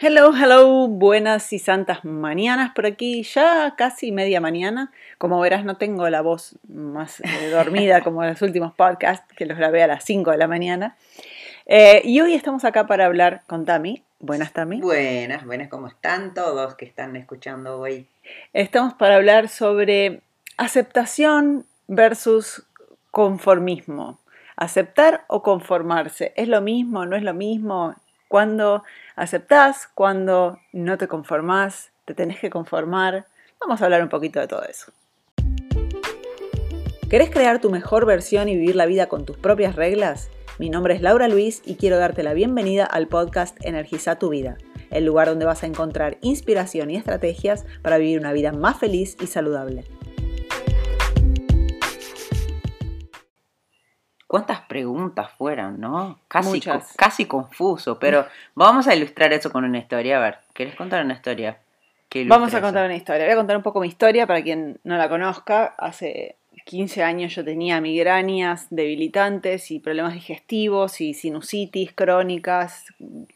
Hello, hello, buenas y santas mañanas por aquí, ya casi media mañana. Como verás, no tengo la voz más eh, dormida como en los últimos podcasts, que los grabé a las 5 de la mañana. Eh, y hoy estamos acá para hablar con Tami. Buenas, Tami. Buenas, buenas, ¿cómo están todos que están escuchando hoy? Estamos para hablar sobre aceptación versus conformismo. Aceptar o conformarse. ¿Es lo mismo? ¿No es lo mismo? Cuando aceptás, cuando no te conformás, te tenés que conformar. Vamos a hablar un poquito de todo eso. ¿Querés crear tu mejor versión y vivir la vida con tus propias reglas? Mi nombre es Laura Luis y quiero darte la bienvenida al podcast Energiza tu vida, el lugar donde vas a encontrar inspiración y estrategias para vivir una vida más feliz y saludable. ¿Cuántas preguntas fueron, no? Casi, confuso, pero vamos a ilustrar eso con una historia. A ver, ¿querés contar una historia? Vamos a eso? contar una historia. Voy a contar un poco mi historia para quien no la conozca. Hace 15 años yo tenía migrañas debilitantes y problemas digestivos y sinusitis crónicas.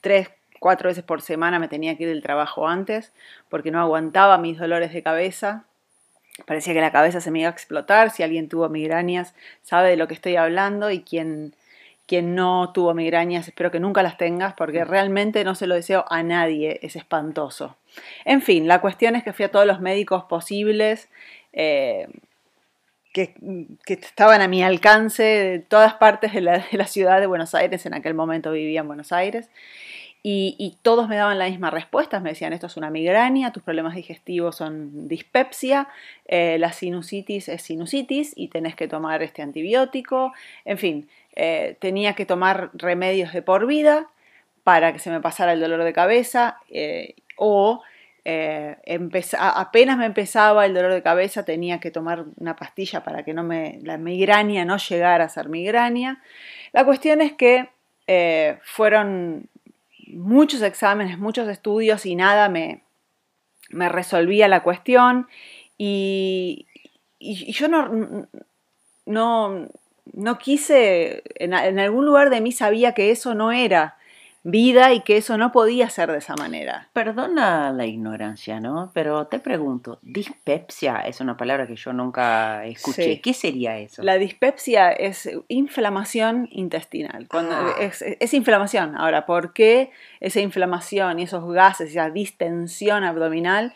Tres, cuatro veces por semana me tenía que ir del trabajo antes porque no aguantaba mis dolores de cabeza. Parecía que la cabeza se me iba a explotar. Si alguien tuvo migrañas, sabe de lo que estoy hablando y quien, quien no tuvo migrañas, espero que nunca las tengas porque realmente no se lo deseo a nadie. Es espantoso. En fin, la cuestión es que fui a todos los médicos posibles. eh, que, que estaban a mi alcance de todas partes de la, de la ciudad de Buenos Aires, en aquel momento vivía en Buenos Aires, y, todos me daban la misma respuesta, me decían, esto es una migraña, tus problemas digestivos son dispepsia, eh, la sinusitis es sinusitis y tenés que tomar este antibiótico, en fin, eh, tenía que tomar remedios de por vida para que se me pasara el dolor de cabeza eh, o apenas me empezaba el dolor de cabeza tenía que tomar una pastilla para que no me, la migraña no llegara a ser migraña. La cuestión es que fueron muchos exámenes, muchos estudios y nada me, me resolvía la cuestión. Y, y- yo no, no, no quise, en algún lugar de mí sabía que eso no era vida y que eso no podía ser de esa manera. Perdona la ignorancia, ¿no? Pero te pregunto, dispepsia es una palabra que yo nunca escuché. Sí. ¿Qué sería eso? La dispepsia es inflamación intestinal. Cuando Ah. es, es inflamación. Ahora, ¿por qué esa inflamación y esos gases, esa distensión abdominal?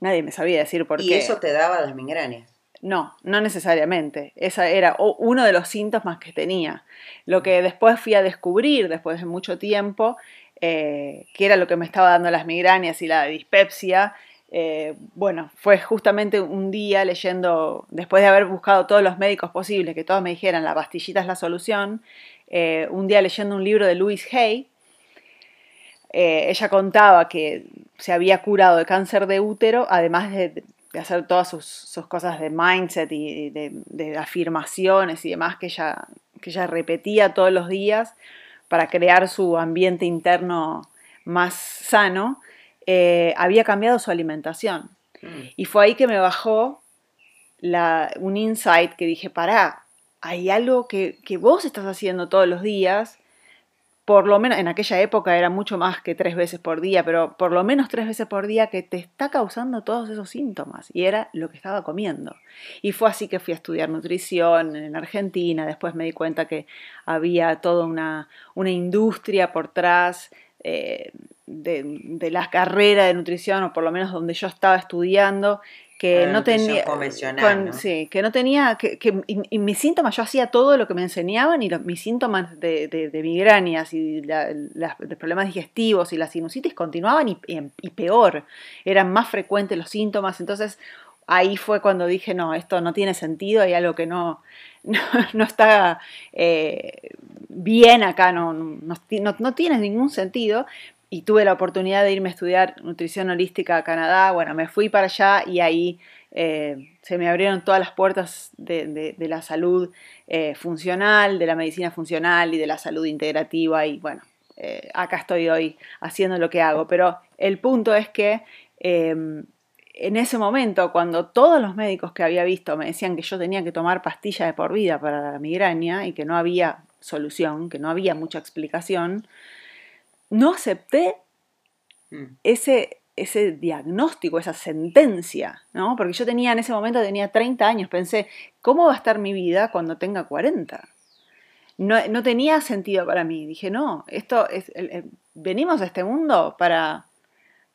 Nadie me sabía decir por y qué. eso te daba las migrañas. No, no necesariamente. Esa era uno de los síntomas que tenía. Lo que después fui a descubrir, después de mucho tiempo, eh, que era lo que me estaba dando las migrañas y la dispepsia, eh, bueno, fue justamente un día leyendo, después de haber buscado todos los médicos posibles, que todos me dijeran la pastillita es la solución, eh, un día leyendo un libro de Louise Hay, eh, ella contaba que se había curado de cáncer de útero, además de, de hacer todas sus, sus cosas de mindset y de, de afirmaciones y demás que ella, que ella repetía todos los días para crear su ambiente interno más sano, eh, había cambiado su alimentación. Y fue ahí que me bajó la- un insight que dije, pará, hay algo que, que vos estás haciendo todos los días, por lo menos en aquella época era mucho más que tres veces por día, pero por lo menos tres veces por día que te está causando todos esos síntomas. Y era lo que estaba comiendo. Y fue así que fui a estudiar nutrición en Argentina. Después me di cuenta que había toda una, una industria por atrás eh, de, de la carrera de nutrición, o por lo menos donde yo estaba estudiando, que no tenía convencional, con- ¿no? sí, que no tenía que, que- y, mis síntomas yo hacía todo lo que me enseñaban y los- mis síntomas de, de, de migrañas y la- las- los problemas digestivos y la sinusitis continuaban y, y- y peor eran más frecuentes los síntomas entonces ahí fue cuando dije no esto no tiene sentido hay algo que no no, no está eh, bien acá no, no, no- no tiene ningún sentido y tuve la oportunidad de irme a estudiar nutrición holística a Canadá. Bueno, me fui para allá y ahí eh, se me abrieron todas las puertas de, la salud eh, funcional, de la medicina funcional y de la salud integrativa. Y bueno, eh, acá estoy hoy haciendo lo que hago. Pero el punto es que eh, en ese momento, cuando todos los médicos que había visto me decían que yo tenía que tomar pastillas de por vida para la migraña y que no había solución, que no había mucha explicación, no acepté mm. ese, ese diagnóstico, esa sentencia, ¿no? Porque yo tenía en ese momento, tenía 30 años, pensé, ¿cómo va a estar mi vida cuando tenga 40? No, tenía sentido para mí. Dije, no, esto es, venimos a este mundo para,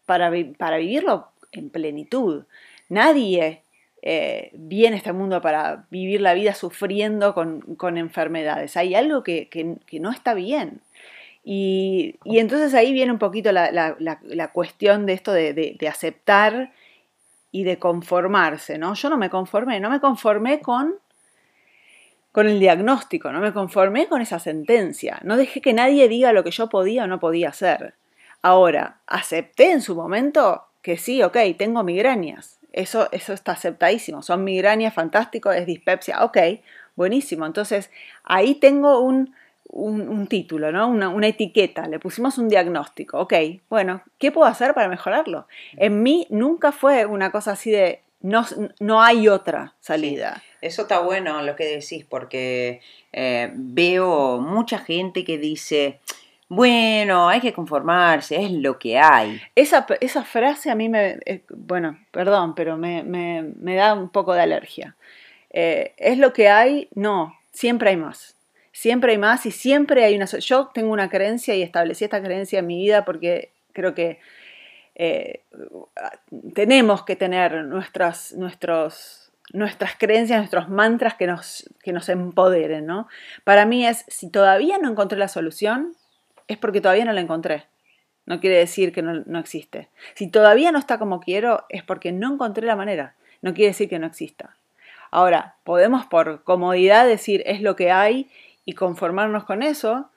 para, para vivirlo en plenitud. Nadie eh, viene a este mundo para vivir la vida sufriendo con, enfermedades. Hay algo que, no está bien. Y, entonces ahí viene un poquito la, cuestión de esto de, aceptar y de conformarse, ¿no? Yo no me conformé, no me conformé con, con el diagnóstico, no me conformé con esa sentencia, no dejé que nadie diga lo que yo podía o no podía hacer. Ahora, acepté en su momento que sí, ok, tengo migrañas, eso, eso está aceptadísimo. Son migrañas, fantástico, es dispepsia, ok, buenísimo. Entonces, ahí tengo un, título, ¿no? Una, etiqueta, le pusimos un diagnóstico, ok, bueno, ¿qué puedo hacer para mejorarlo? En mí nunca fue una cosa así de, no, no hay otra salida. Eso está bueno lo que decís, porque eh, veo mucha gente que dice, bueno, hay que conformarse, es lo que hay. Esa, esa frase a mí me, eh, bueno, perdón, pero me, da un poco de alergia. Eh, es lo que hay, no, siempre hay más. Siempre hay más y siempre hay una... Yo tengo una creencia y establecí esta creencia en mi vida porque creo que eh, tenemos que tener nuestras, nuestros, nuestras creencias, nuestros mantras que nos, que nos empoderen, ¿no? Para mí es, si todavía no encontré la solución, es porque todavía no la encontré. No quiere decir que no, existe. Si todavía no está como quiero, es porque no encontré la manera. No quiere decir que no exista. Ahora, podemos por comodidad decir es lo que hay y conformarnos con eso,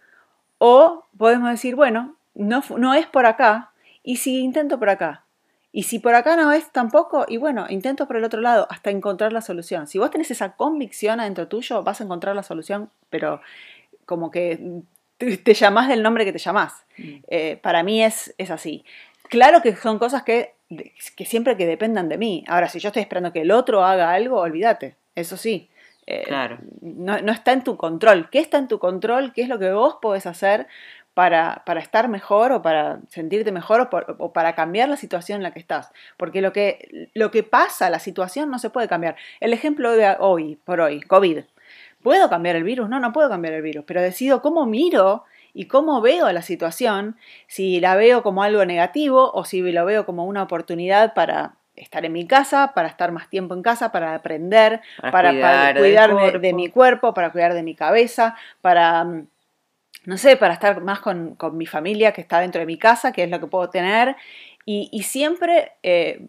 o podemos decir, bueno, no, no es por acá, y si intento por acá. Y si por acá no es tampoco, y bueno, intento por el otro lado hasta encontrar la solución. Si vos tenés esa convicción adentro tuyo, vas a encontrar la solución, pero como que te, llamás del nombre que te llamás. Mm. Eh, para mí es, es así. Claro que son cosas que, que, siempre que dependan de mí. Ahora, si yo estoy esperando que el otro haga algo, olvídate. Eso sí. Eh, claro. No, está en tu control. ¿Qué está en tu control? ¿Qué es lo que vos podés hacer para, para estar mejor o para sentirte mejor o, para cambiar la situación en la que estás? Porque lo que, lo que pasa, la situación no se puede cambiar. El ejemplo de hoy, por hoy, COVID. ¿Puedo cambiar el virus? No, no puedo cambiar el virus, pero decido cómo miro y cómo veo la situación, si la veo como algo negativo o si lo veo como una oportunidad para estar en mi casa, para estar más tiempo en casa, para aprender, para, cuidar, de, mi cuerpo, para cuidar de mi cabeza, para, mm, no sé, para estar más con, mi familia que está dentro de mi casa, que es lo que puedo tener, y, siempre eh,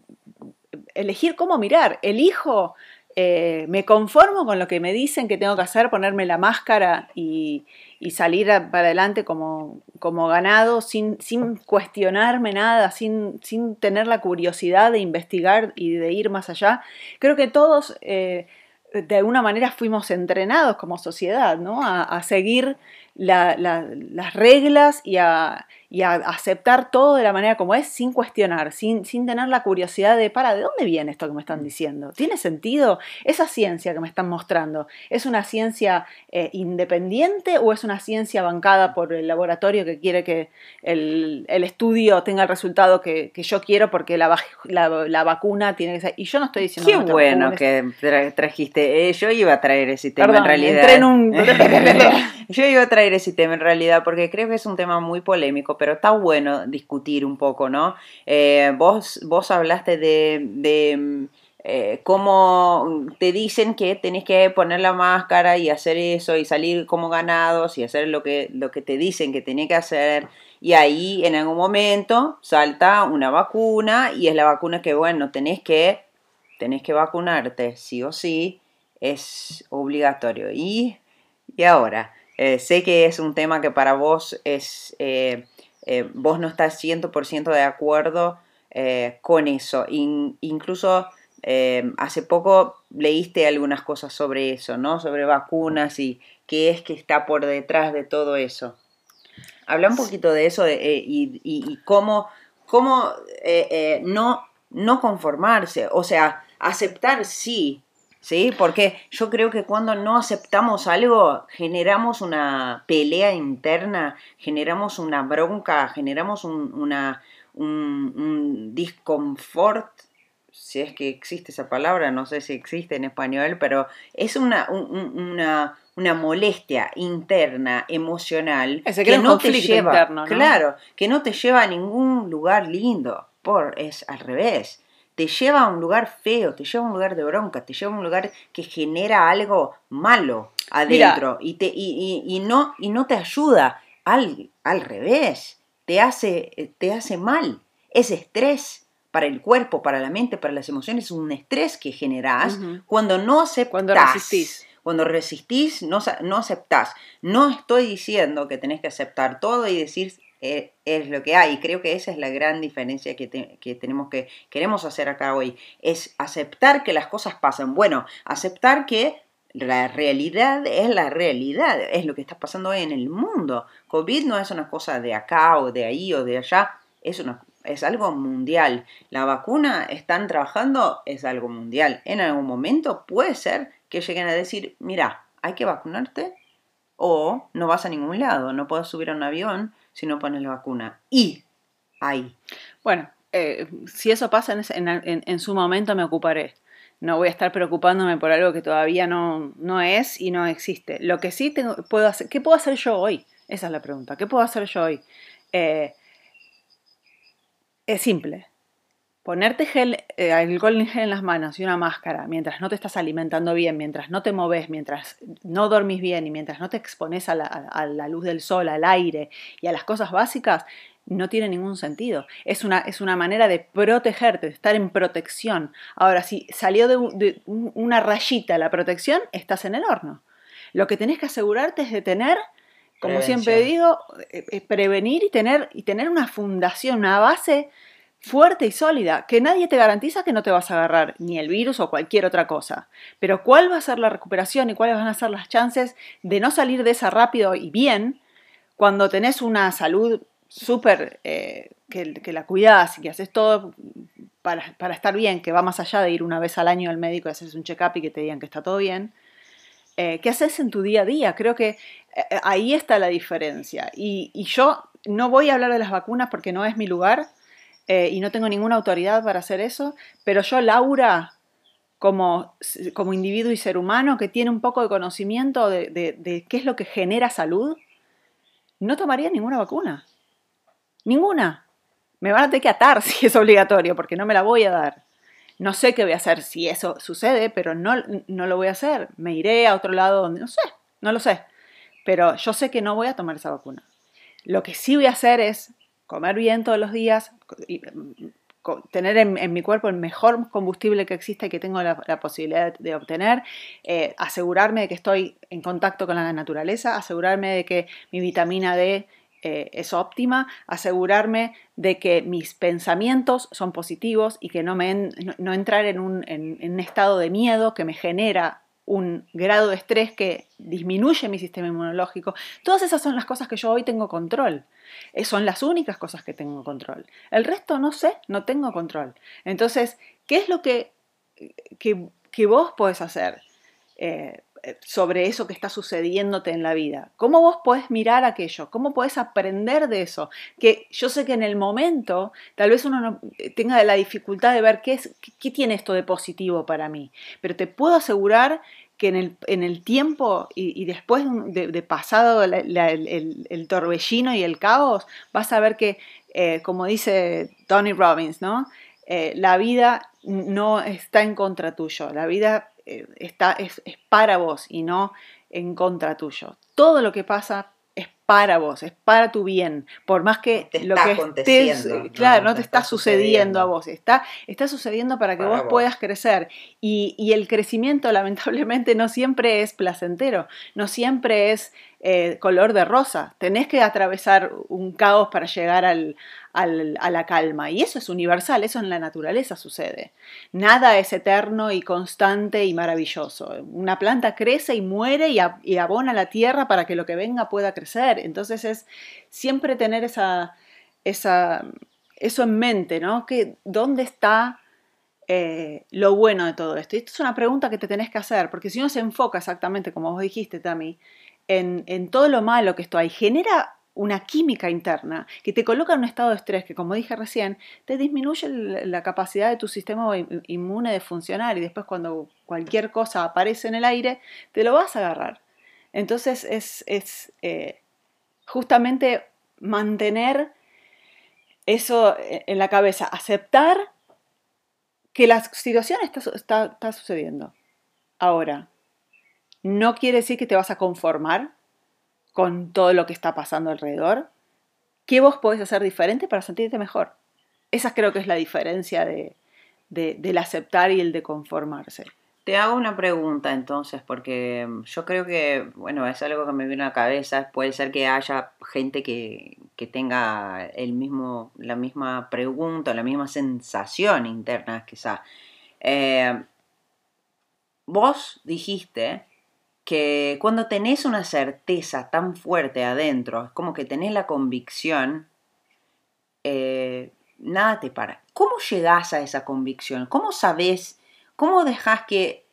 elegir cómo mirar. Elijo eh, me conformo con lo que me dicen que tengo que hacer, ponerme la máscara y, salir para adelante como, como ganado, sin, sin, cuestionarme nada, sin, sin, tener la curiosidad de investigar y de ir más allá. Creo que todos eh, de alguna manera fuimos entrenados como sociedad ¿no? a, seguir las reglas y a, y a aceptar todo de la manera como es sin cuestionar, sin, sin tener la curiosidad de, para, ¿de dónde viene esto que me están diciendo? ¿Tiene sentido? Esa ciencia que me están mostrando, ¿es una ciencia eh, independiente o es una ciencia bancada por el laboratorio que quiere que el, estudio tenga el resultado que, yo quiero porque la, la, vacuna tiene que ser... Y yo no estoy diciendo... Qué bueno que trajiste. Eh, yo iba a traer ese tema en realidad. En un... yo iba a traer ese tema en realidad porque creo que es un tema muy polémico pero está bueno discutir un poco, ¿no? Eh, vos, vos hablaste de, mm, eh, cómo te dicen que tenés que poner la máscara y hacer eso y salir como ganados y hacer lo que, lo que te dicen que tenés que hacer. Y ahí en algún momento salta una vacuna y es la vacuna que, bueno, tenés que, tenés que vacunarte, sí o sí, es obligatorio. Y, y ahora, eh, sé que es un tema que para vos es vos no estás 100% de acuerdo eh, con eso. incluso eh, hace poco leíste algunas cosas sobre eso, ¿no? Sobre vacunas y qué es que está por detrás de todo eso. Habla un poquito de eso y, cómo, cómo no, no conformarse, o sea, aceptar sí ¿sí? Porque yo creo que cuando no aceptamos algo, generamos una pelea interna, generamos una bronca, generamos un, una, un, disconfort, si es que existe esa palabra, no sé si existe en español, pero es una, una, una molestia interna, emocional, que no te lleva, claro, que no te lleva a ningún lugar lindo, por es al revés te lleva a un lugar feo, te lleva a un lugar de bronca, te lleva a un lugar que genera algo malo adentro y, te, y, no, y no te ayuda, al, al revés, te hace, te hace mal. Es estrés para el cuerpo, para la mente, para las emociones, es un estrés que generas cuando no aceptas. Cuando resistís. Cuando resistís, no, no aceptás. No estoy diciendo que tenés que aceptar todo y decir eh, es lo que hay. Creo que esa es la gran diferencia que, tenemos que, queremos hacer acá hoy. Es aceptar que las cosas pasan. Bueno, aceptar que la realidad es la realidad, es lo que está pasando hoy en el mundo. COVID no es una cosa de acá o de ahí o de allá, es, una, es algo mundial. La vacuna están trabajando, es algo mundial. En algún momento puede ser que lleguen a decir, mira, hay que vacunarte o no vas a ningún lado, no puedes subir a un avión si no pones la vacuna. Y ahí. Bueno, eh, si eso pasa en, su momento me ocuparé. No voy a estar preocupándome por algo que todavía no, no es y no existe. Lo que sí tengo, puedo hacer, ¿qué puedo hacer yo hoy? Esa es la pregunta. ¿Qué puedo hacer yo hoy? Eh, es simple ponerte gel, eh, alcohol en gel en las manos y una máscara mientras no te estás alimentando bien, mientras no te moves, mientras no dormís bien y mientras no te expones a la, luz del sol, al aire y a las cosas básicas, no tiene ningún sentido. Es una, es una manera de protegerte, de estar en protección. Ahora, si salió de, una rayita la protección, estás en el horno. Lo que tenés que asegurarte es de tener como siempre digo, eh, eh, prevenir y tener, y tener una fundación, una base fuerte y sólida, que nadie te garantiza que no te vas a agarrar ni el virus o cualquier otra cosa. Pero cuál va a ser la recuperación y cuáles van a ser las chances de no salir de esa rápido y bien cuando tenés una salud súper, eh, que, la cuidas y que haces todo para, estar bien, que va más allá de ir una vez al año al médico y haces un check-up y que te digan que está todo bien. Eh, ¿Qué haces en tu día a día? Creo que eh, ahí está la diferencia. Y yo no voy a hablar de las vacunas porque no es mi lugar, eh, y no tengo ninguna autoridad para hacer eso, pero yo, Laura, como, como individuo y ser humano que tiene un poco de conocimiento de, qué es lo que genera salud, no tomaría ninguna vacuna. Ninguna. Me van a tener que atar si es obligatorio, porque no me la voy a dar. No sé qué voy a hacer si eso sucede, pero no, no lo voy a hacer. Me iré a otro lado donde no sé, no lo sé. Pero yo sé que no voy a tomar esa vacuna. Lo que sí voy a hacer es comer bien todos los días, y, tener en, mi cuerpo el mejor combustible que existe y que tengo la, posibilidad de, obtener, eh, asegurarme de que estoy en contacto con la naturaleza, asegurarme de que mi vitamina D eh, es óptima, asegurarme de que mis pensamientos son positivos y que no, me no, entrar en un, en un estado de miedo que me genera un grado de estrés que disminuye mi sistema inmunológico. Todas esas son las cosas que yo hoy tengo control. Eh, son las únicas cosas que tengo control. El resto no sé, no tengo control. Entonces, ¿qué es lo que, que, vos podés hacer eh, sobre eso que está sucediéndote en la vida? ¿Cómo vos podés mirar aquello? ¿Cómo podés aprender de eso? Que yo sé que en el momento tal vez uno no eh, tenga la dificultad de ver qué, es, qué tiene esto de positivo para mí, pero te puedo asegurar que en el, en el tiempo y, después de, pasado el, torbellino y el caos, vas a ver que, eh, como dice Tony Robbins, ¿no? Eh, la vida no está en contra tuyo, la vida eh, está, es, es para vos y no en contra tuyo. Todo lo que pasa para vos, es para tu bien, por más que lo que estés, claro, no, te, está, sucediendo a vos, está, está sucediendo para que vos, puedas crecer. Y, el crecimiento lamentablemente no siempre es placentero, no siempre es eh, color de rosa, tenés que atravesar un caos para llegar al, a la calma. Y eso es universal, eso en la naturaleza sucede. Nada es eterno y constante y maravilloso. Una planta crece y muere y, abona la tierra para que lo que venga pueda crecer. Entonces es siempre tener esa, esa, eso en mente, ¿no? Que dónde está eh, lo bueno de todo esto? Y esto es una pregunta que te tenés que hacer, porque si uno se enfoca exactamente, como vos dijiste, Tami, en, en todo lo malo que esto hay, genera una química interna que te coloca en un estado de estrés que, como dije recién, te disminuye la capacidad de tu sistema inmune de funcionar y después cuando cualquier cosa aparece en el aire, te lo vas a agarrar. Entonces es, eh, justamente mantener eso en la cabeza, aceptar que la situación está, está sucediendo. Ahora, no quiere decir que te vas a conformar con todo lo que está pasando alrededor, ¿qué vos podés hacer diferente para sentirte mejor? Esa creo que es la diferencia de, del aceptar y el de conformarse. Te hago una pregunta entonces, porque mm, yo creo que, bueno, es algo que me viene a la cabeza. Puede ser que haya gente que, tenga el mismo, la misma pregunta, la misma sensación interna, quizá. Eh, vos dijiste que cuando tenés una certeza tan fuerte adentro, es como que tenés la convicción, eh, nada te para. ¿Cómo llegás a esa convicción? ¿Cómo sabes, cómo dejas que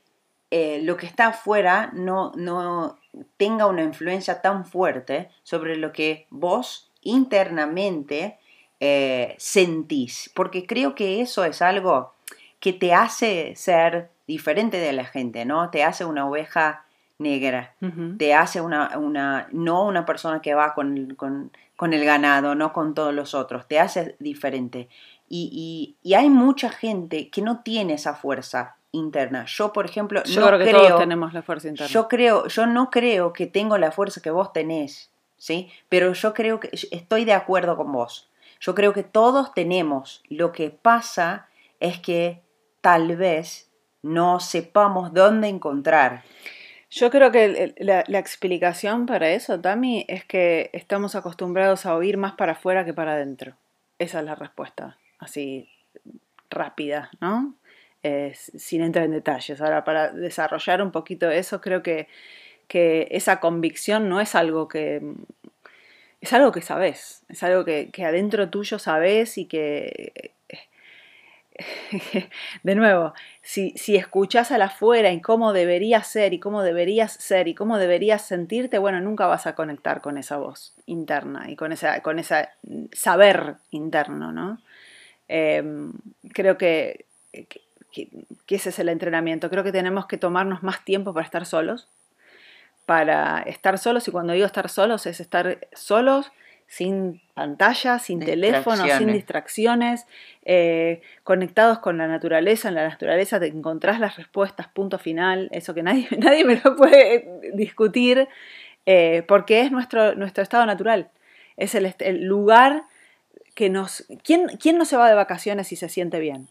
eh, lo que está afuera no, no tenga una influencia tan fuerte sobre lo que vos internamente eh, sentís? Porque creo que eso es algo que te hace ser diferente de la gente, ¿no? Te hace una oveja negra, te hace una, una, no una persona que va con, con, el ganado, no con todos los otros, te hace diferente. Y, y, hay mucha gente que no tiene esa fuerza interna. Yo, por ejemplo, yo no creo que todos tenemos la fuerza interna. Yo creo, yo no creo que tengo la fuerza que vos tenés, ¿sí? Pero yo creo que estoy de acuerdo con vos. Yo creo que todos tenemos. Lo que pasa es que tal vez no sepamos dónde encontrar yo creo que la, explicación para eso, Tami, es que estamos acostumbrados a oír más para afuera que para adentro. Esa es la respuesta, así rápida, ¿no? sin entrar en detalles. Ahora, para desarrollar un poquito eso, creo que, que esa convicción no es algo que... Es algo que sabes, es algo que, que adentro tuyo sabes y que de nuevo, si, si escuchas al afuera y cómo deberías ser y cómo deberías ser y cómo deberías sentirte, bueno, nunca vas a conectar con esa voz interna y con ese con esa saber interno, ¿no? Em, creo que, que, ese es el entrenamiento. Creo que tenemos que tomarnos más tiempo para estar solos, para estar solos, y cuando digo estar solos es estar solos sin pantalla, sin teléfono, sin distracciones, eh, conectados con la naturaleza. En la naturaleza te encontrás las respuestas, punto final, eso que nadie, nadie me lo puede discutir, eh, porque es nuestro, nuestro estado natural. Es el, el lugar que nos... ¿quién, ¿Quién no se va de vacaciones y se siente bien?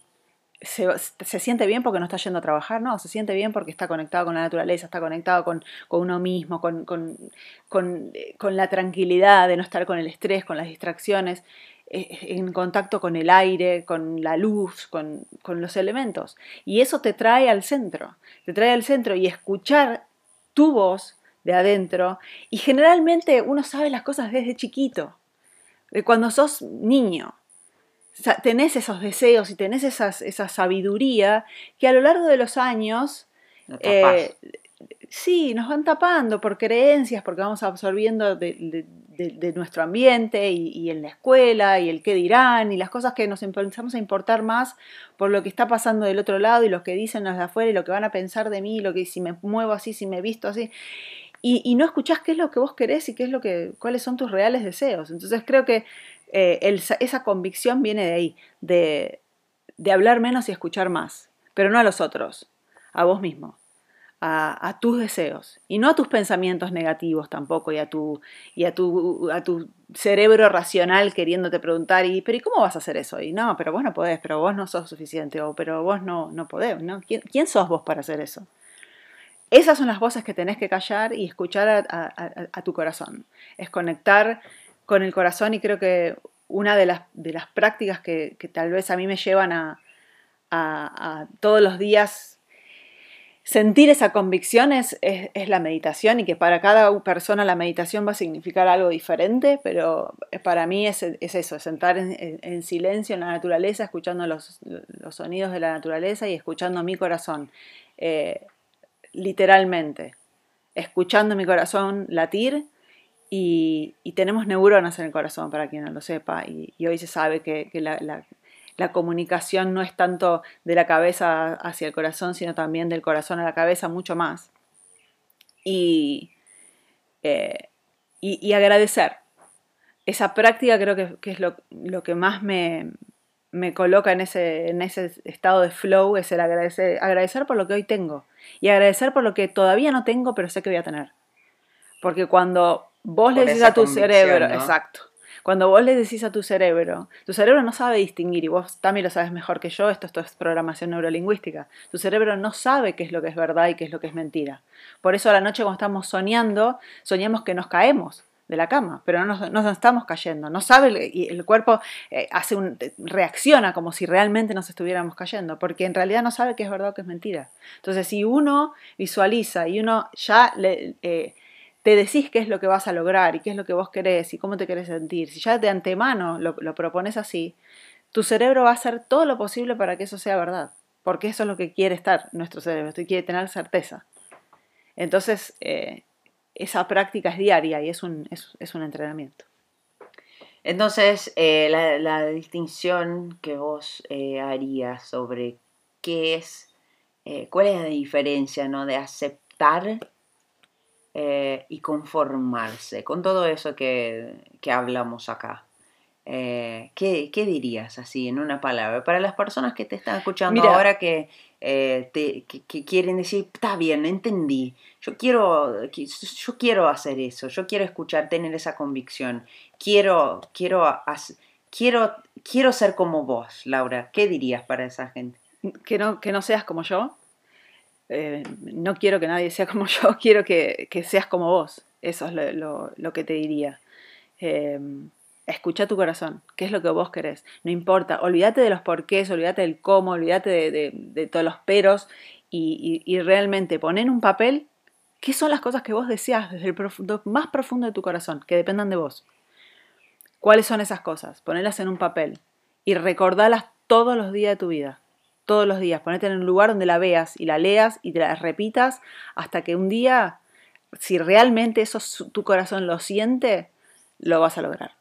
Se, siente bien porque no está yendo a trabajar, no, se siente bien porque está conectado con la naturaleza, está conectado con, uno mismo, con, la tranquilidad de no estar con el estrés, con las distracciones, eh, en contacto con el aire, con la luz, con, los elementos. Y eso te trae al centro, te trae al centro y escuchar tu voz de adentro. Y generalmente uno sabe las cosas desde chiquito, de cuando sos niño tenés esos deseos y tenés esas, esa sabiduría que a lo largo de los años eh, sí, nos van tapando por creencias, porque vamos absorbiendo de, nuestro ambiente y, en la escuela y el qué dirán y las cosas que nos empezamos a importar más por lo que está pasando del otro lado y lo que dicen los de afuera y lo que van a pensar de mí, lo que si me muevo así, si me visto así. Y, y no escuchás qué es lo que vos querés y qué es lo que, cuáles son tus reales deseos. Entonces creo que eh, esa convicción viene de ahí, de, hablar menos y escuchar más, pero no a los otros, a vos mismo, a, tus deseos y no a tus pensamientos negativos tampoco y a tu, y a tu, a tu cerebro racional queriéndote preguntar, y, pero ¿y cómo vas a hacer eso? Y no, pero vos no podés, pero vos no sos suficiente, o pero vos no, no podés, ¿no? ¿Quién, sos vos para hacer eso? Esas son las voces que tenés que callar y escuchar a tu corazón. Es conectar con el corazón y creo que una de las, de las prácticas que, tal vez a mí me llevan a, todos los días sentir esa convicción es, la meditación y que para cada persona la meditación va a significar algo diferente, pero para mí es, eso, sentar en, silencio en la naturaleza, escuchando los, sonidos de la naturaleza y escuchando mi corazón, eh, literalmente, escuchando mi corazón latir y, tenemos neuronas en el corazón, para quien no lo sepa, y, hoy se sabe que, la, comunicación no es tanto de la cabeza hacia el corazón, sino también del corazón a la cabeza, mucho más. Y, eh, y, agradecer. Esa práctica creo que, es lo, que más me, coloca en ese, en ese estado de flow, es el agradecer, agradecer por lo que hoy tengo y agradecer por lo que todavía no tengo, pero sé que voy a tener. Porque cuando vos le decís a tu cerebro, exacto, cuando vos le decís a tu cerebro, tu cerebro no sabe distinguir, y vos también lo sabes mejor que yo, esto, esto es programación neurolingüística, tu cerebro no sabe qué es lo que es verdad y qué es lo que es mentira. Por eso a la noche cuando estamos soñando, soñamos que nos caemos de la cama, pero no nos, estamos cayendo, no sabe y el cuerpo eh, hace un, reacciona como si realmente nos estuviéramos cayendo, porque en realidad no sabe qué es verdad o qué es mentira. Entonces, si uno visualiza y uno ya le, eh, te decís qué es lo que vas a lograr y qué es lo que vos querés y cómo te querés sentir, si ya de antemano lo, propones así, tu cerebro va a hacer todo lo posible para que eso sea verdad, porque eso es lo que quiere estar nuestro cerebro, quiere tener certeza. Entonces, eh, esa práctica es diaria y es un, es, un entrenamiento. Entonces, eh, la, distinción que vos eh, harías sobre qué es, cuál es la diferencia ¿no? de aceptar eh, y conformarse con todo eso que, hablamos acá. Eh, ¿qué, dirías así en una palabra? Para las personas que te están escuchando ahora que, eh, que, quieren decir, está bien, entendí, yo quiero, yo quiero hacer eso, yo quiero escuchar, tener esa convicción, quiero, quiero, quiero, quiero ser como vos, Laura. ¿Qué dirías para esa gente? Que no, que no seas como yo. Eh, no quiero que nadie sea como yo, quiero que, seas como vos. Eso es lo, que te diría. Eh, escucha tu corazón, qué es lo que vos querés. No importa, olvídate de los porqués, olvídate del cómo, olvídate de, todos los peros y, realmente pon en un papel qué son las cosas que vos deseas desde el más profundo de tu corazón, que dependan de vos. ¿Cuáles son esas cosas? Ponelas en un papel y recordalas todos los días de tu vida todos los días, ponete en un lugar donde la veas y la leas y te la repitas hasta que un día, si realmente eso tu corazón lo siente, lo vas a lograr.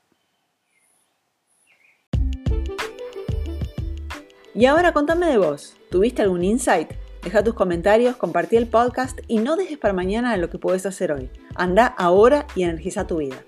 Y ahora contame de vos, ¿tuviste algún insight? Deja tus comentarios, compartí el podcast y no dejes para mañana lo que puedes hacer hoy. Anda ahora y energiza tu vida.